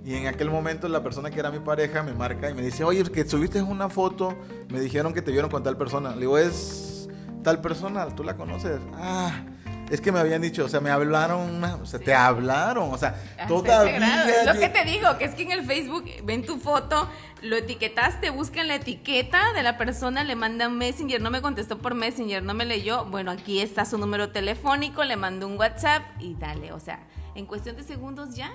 Y en aquel momento la persona que era mi pareja me marca y me dice, oye, que subiste una foto, me dijeron que te vieron con tal persona. Le digo, es tal persona, tú la conoces. Ah, es que me habían dicho, o sea, me hablaron, o sea, te hablaron, o sea, todavía...
Es lo que te digo, que es que en el Facebook ven tu foto, lo etiquetaste, buscan la etiqueta de la persona, le mandan Messenger, no me contestó por Messenger, no me leyó, bueno, aquí está su número telefónico, le mando un WhatsApp y dale, o sea, en cuestión de segundos ya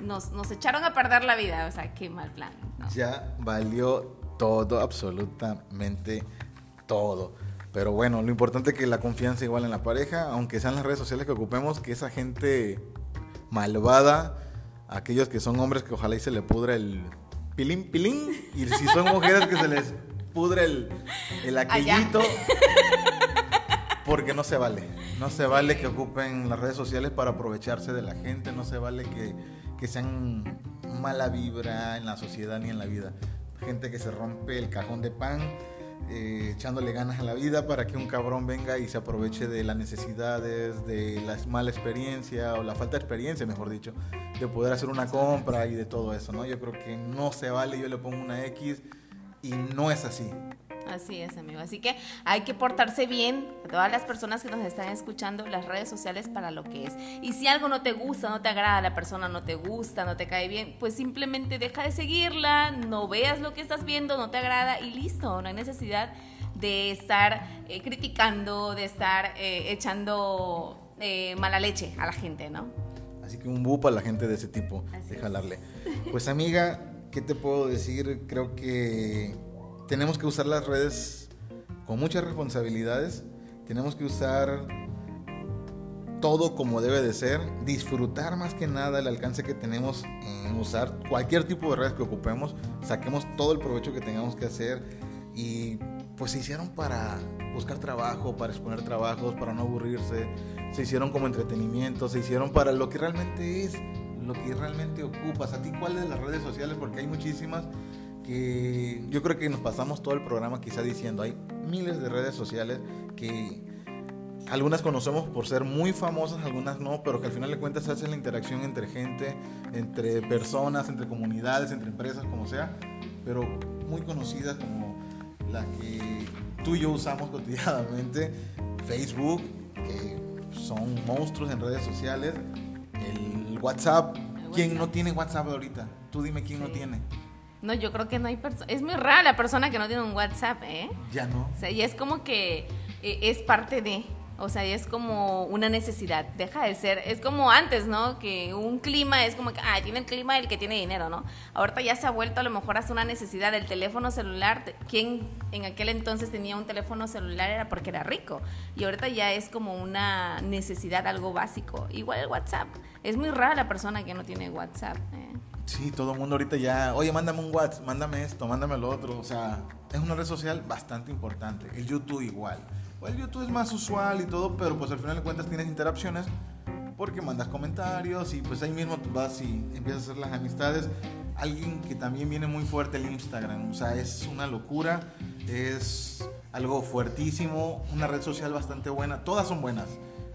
nos, nos echaron a perder la vida. O sea, qué mal plan.
Ya valió todo, absolutamente todo. Pero bueno, lo importante es que la confianza igual en la pareja, aunque sean las redes sociales que ocupemos, que esa gente malvada, aquellos que son hombres que ojalá y se le pudra el pilín, pilín, y si son mujeres que se les pudre el, el aquellito. Porque no se vale. No se vale que ocupen las redes sociales para aprovecharse de la gente. No se vale que que sean mala vibra en la sociedad ni en la vida. Gente que se rompe el cajón de pan eh, echándole ganas a la vida para que un cabrón venga y se aproveche de las necesidades, de la mala experiencia o la falta de experiencia, mejor dicho, de poder hacer una compra y de todo eso, ¿no? Yo creo que no se vale, yo le pongo una X y no es así.
Así es, amigo. Así que hay que portarse bien a todas las personas que nos están escuchando las redes sociales para lo que es. Y si algo no te gusta, no te agrada, la persona no te gusta, no te cae bien, pues simplemente deja de seguirla, no veas lo que estás viendo, no te agrada y listo. No hay necesidad de estar eh, criticando, de estar eh, echando eh, mala leche a la gente, ¿no?
Así que un bu para la gente de ese tipo, de jalarle. Pues amiga, ¿qué te puedo decir? Creo que tenemos que usar las redes con muchas responsabilidades, tenemos que usar todo como debe de ser, disfrutar más que nada el alcance que tenemos en usar cualquier tipo de redes que ocupemos, saquemos todo el provecho que tengamos que hacer y pues se hicieron para buscar trabajo, para exponer trabajos, para no aburrirse, se hicieron como entretenimiento, se hicieron para lo que realmente es, lo que realmente ocupas. ¿A ti cuáles de las redes sociales? Porque hay muchísimas que yo creo que nos pasamos todo el programa quizá diciendo, hay miles de redes sociales que algunas conocemos por ser muy famosas, algunas no, pero que al final de cuentas hace la interacción entre gente, entre personas, entre comunidades, entre empresas, como sea, pero muy conocidas como la que tú y yo usamos cotidianamente, Facebook, que son monstruos en redes sociales. El WhatsApp, ¿quién
WhatsApp.
no tiene WhatsApp ahorita? Tú dime quién no
Sí.
tiene.
No, yo creo que no hay persona. Es muy rara la persona que no tiene un WhatsApp, ¿eh?
Ya no.
O sea, y es como que eh, es parte de. O sea, es como una necesidad. Deja de ser. Es como antes, ¿no? Que un clima es como que, ah, tiene el clima el que tiene dinero, ¿no? Ahorita ya se ha vuelto a lo mejor hasta una necesidad. El teléfono celular, quien en aquel entonces tenía un teléfono celular era porque era rico. Y ahorita ya es como una necesidad, algo básico. Igual el WhatsApp. Es muy rara la persona que no tiene WhatsApp. ¿eh?
Sí, todo el mundo ahorita ya, oye, mándame un WhatsApp, mándame esto, mándame lo otro. O sea, es una red social bastante importante. El YouTube igual. El YouTube es más usual y todo, pero pues al final de cuentas tienes interacciones porque mandas comentarios y pues ahí mismo vas y empiezas a hacer las amistades. Alguien que también viene muy fuerte el Instagram, o sea, es una locura, es algo fuertísimo, una red social bastante buena, todas son buenas.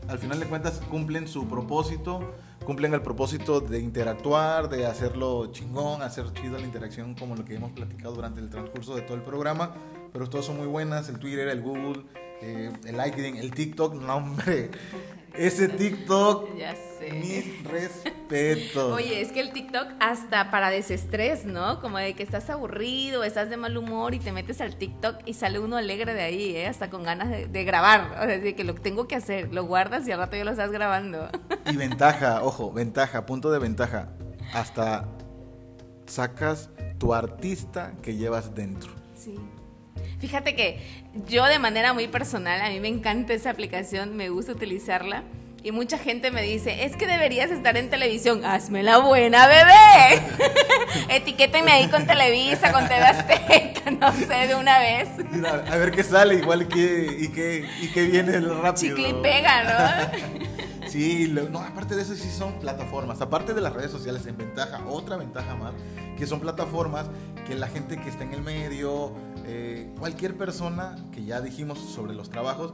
Al final de cuentas cumplen su propósito, cumplen el propósito de interactuar, de hacerlo chingón, hacer chido la interacción como lo que hemos platicado durante el transcurso de todo el programa, pero todas son muy buenas, el Twitter, el Google, eh, el LinkedIn, el TikTok, no hombre, ese TikTok,
Ya sé.
mis respetos.
Oye, es que el TikTok hasta para desestrés, ¿no? Como de que estás aburrido, estás de mal humor y te metes al TikTok y sale uno alegre de ahí, ¿eh? Hasta con ganas de, de grabar. O sea, de que lo tengo que hacer, lo guardas y al rato ya lo estás grabando.
Y ventaja, ojo, ventaja, punto de ventaja. Hasta sacas tu artista que llevas dentro.
Sí. Fíjate que yo de manera muy personal, a mí me encanta esa aplicación, me gusta utilizarla. Y mucha gente me dice, es que deberías estar en televisión. Hazme la buena, bebé. Etiquétenme ahí con Televisa, con TV Azteca, no sé, de una vez.
Mira, a ver qué sale, igual y qué, y qué, y qué viene el rápido.
Chicle y pega, ¿no?
Sí, lo- no, aparte de eso sí son plataformas. Aparte de las redes sociales en ventaja, otra ventaja más, que son plataformas que la gente que está en el medio, eh, cualquier persona que ya dijimos sobre los trabajos,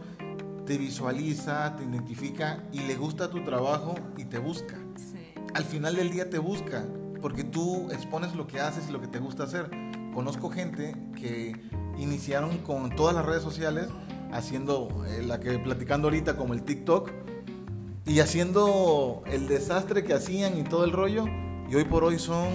te visualiza, te identifica y le gusta tu trabajo y te busca.
Sí.
Al final del día te busca, porque tú expones lo que haces y lo que te gusta hacer. Conozco gente que iniciaron con todas las redes sociales, haciendo eh, la que platicando ahorita como el TikTok, y haciendo el desastre que hacían y todo el rollo, y hoy por hoy son,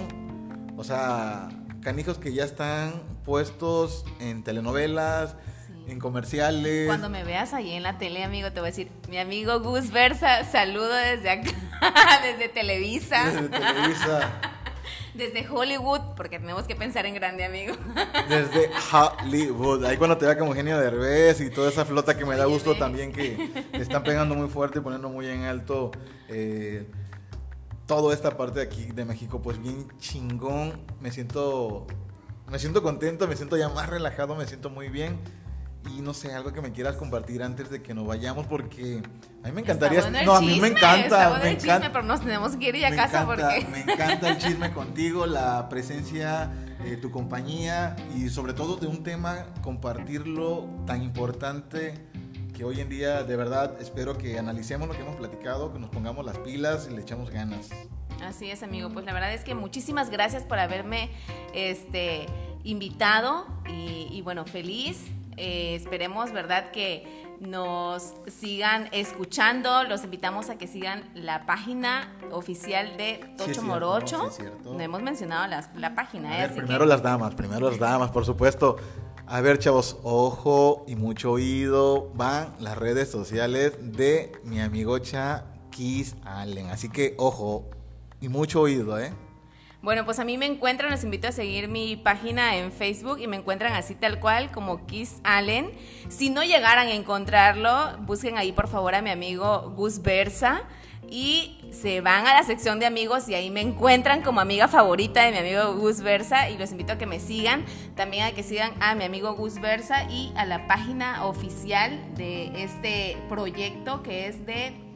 o sea, canijos que ya están puestos en telenovelas,
Sí.
en comerciales.
Cuando me veas ahí en la tele, amigo, te voy a decir, mi amigo Gus Versa, saludo desde acá, desde Televisa,
Desde Televisa,
desde Hollywood, porque tenemos que pensar en grande, amigo.
desde Hollywood. Ahí cuando te vea como genio de Derbez y toda esa flota que me da gusto también que están pegando muy fuerte y poniendo muy en alto eh, toda esta parte de aquí de México, pues bien chingón. Me siento, me siento contento, me siento ya más relajado, me siento muy bien. Y no sé, algo que me quieras compartir antes de que nos vayamos, porque a mí me encantaría.
Está bueno el
no, a mí me
está
encanta.
bueno
Me
el chisme,
encanta.
pero nos tenemos que ir ya a casa
encanta,
porque...
me encanta el chisme contigo, la presencia, eh, tu compañía y sobre todo de un tema compartirlo tan importante que hoy en día de verdad espero que analicemos lo que hemos platicado, que nos pongamos las pilas y le echamos ganas.
Así es, amigo. Pues la verdad es que muchísimas gracias por haberme este, invitado y, y bueno, feliz. Eh, esperemos, ¿verdad? Que nos sigan escuchando. Los invitamos a que sigan la página oficial de Tocho
cierto,
Morocho.
sí es cierto.
no hemos mencionado las- la página. ¿eh?
ver,
Así
primero
que-
las damas, primero las damas, por supuesto. A ver, chavos, ojo y mucho oído. Van las redes sociales de mi amigocha Kiss Allen. Así que ojo y mucho oído, ¿eh?
Bueno, pues a mí me encuentran, los invito a seguir mi página en Facebook y me encuentran así tal cual como Kiss Allen. Si no llegaran a encontrarlo, busquen ahí por favor a mi amigo Gus Versa y se van a la sección de amigos y ahí me encuentran como amiga favorita de mi amigo Gus Versa y los invito a que me sigan, también a que sigan a mi amigo Gus Versa y a la página oficial de este proyecto que es de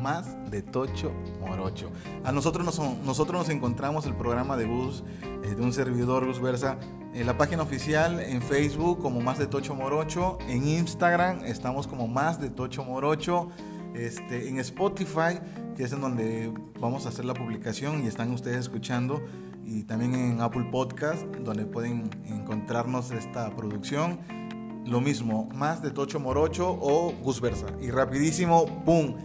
más de Tocho Morocho. A nosotros nos, nosotros nos encontramos el programa de Gus, eh, de un servidor Gus Versa, en la página oficial en Facebook como Más de Tocho Morocho, en Instagram estamos como Más de Tocho Morocho, este, en Spotify, que es en donde vamos a hacer la publicación y están ustedes escuchando, y también en Apple Podcast, donde pueden encontrarnos esta producción. Lo mismo, más de Tocho Morocho o Gus Versa. Y rapidísimo, ¡pum!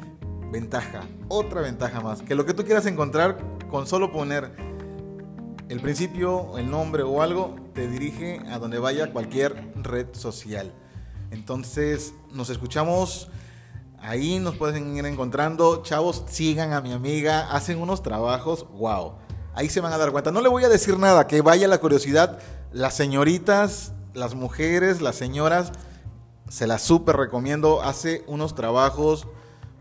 ventaja, otra ventaja más, que lo que tú quieras encontrar con solo poner el principio, el nombre o algo, te dirige a donde vaya cualquier red social. Entonces, nos escuchamos. Ahí nos pueden ir encontrando. Chavos, sigan a mi amiga. Hacen unos trabajos. Wow. Ahí se van a dar cuenta. No le voy a decir nada. Que vaya la curiosidad. Las señoritas, las mujeres, las señoras. Se las súper recomiendo. Hace unos trabajos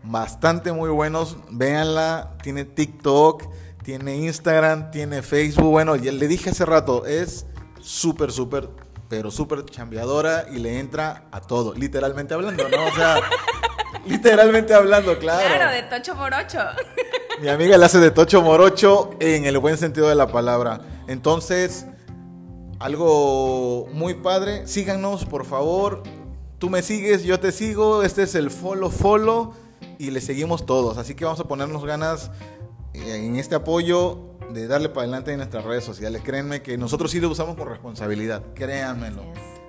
bastante muy buenos. Véanla. Tiene TikTok. Tiene Instagram. Tiene Facebook. Bueno, ya le dije hace rato. Es súper, súper pero súper chambeadora y le entra a todo, literalmente hablando, ¿no? O sea, literalmente hablando, claro.
Claro, de Tocho Morocho.
Mi amiga le hace de Tocho Morocho en el buen sentido de la palabra. Entonces, algo muy padre. Síganos, por favor. Tú me sigues, yo te sigo. Este es el follow follow y le seguimos todos. Así que vamos a ponernos ganas eh, en este apoyo de darle para adelante en nuestras redes sociales. Créanme que nosotros sí lo usamos con responsabilidad, créanmelo.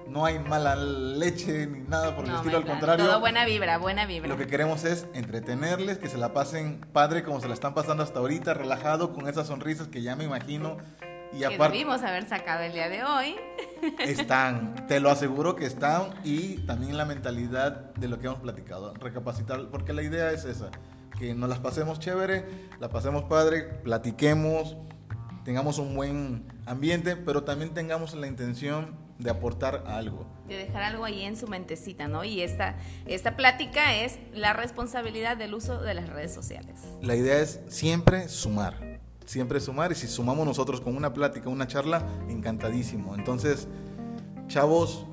No hay mala leche ni nada por el estilo, al contrario.
Todo buena vibra, buena vibra.
Lo que queremos es entretenerles, que se la pasen padre como se la están pasando hasta ahorita, relajado, con esas sonrisas que ya me imagino.
Y que debimos haber sacado el día de hoy.
Están, te lo aseguro que están y también la mentalidad de lo que hemos platicado, recapacitar, porque la idea es esa que nos las pasemos chévere, la pasemos padre, platiquemos, tengamos un buen ambiente, pero también tengamos la intención de aportar algo.
De dejar algo ahí en su mentecita, ¿no? Y esta, esta plática es la responsabilidad del uso de las redes sociales.
La idea es siempre sumar, siempre sumar, y si sumamos nosotros con una plática, una charla, encantadísimo. Entonces, chavos,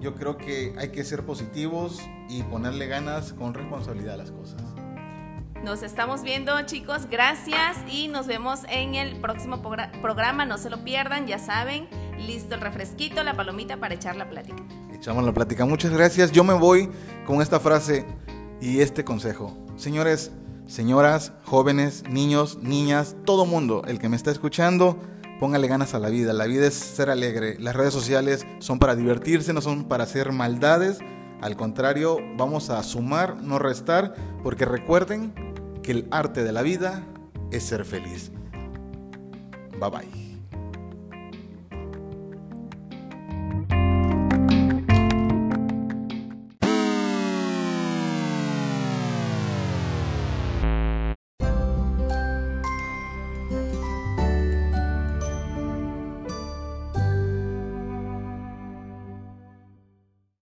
yo creo que hay que ser positivos y ponerle ganas con responsabilidad a las cosas.
Nos estamos viendo, chicos. Gracias y nos vemos en el próximo programa. No se lo pierdan, ya saben. Listo el refresquito, la palomita para echar la plática.
Echamos la plática. Muchas gracias. Yo me voy con esta frase y este consejo. Señores, señoras, jóvenes, niños, niñas, todo mundo, el que me está escuchando, póngale ganas a la vida. La vida es ser alegre. Las redes sociales son para divertirse, no son para hacer maldades. Al contrario, vamos a sumar, no restar, porque recuerden que el arte de la vida es ser feliz. Bye bye.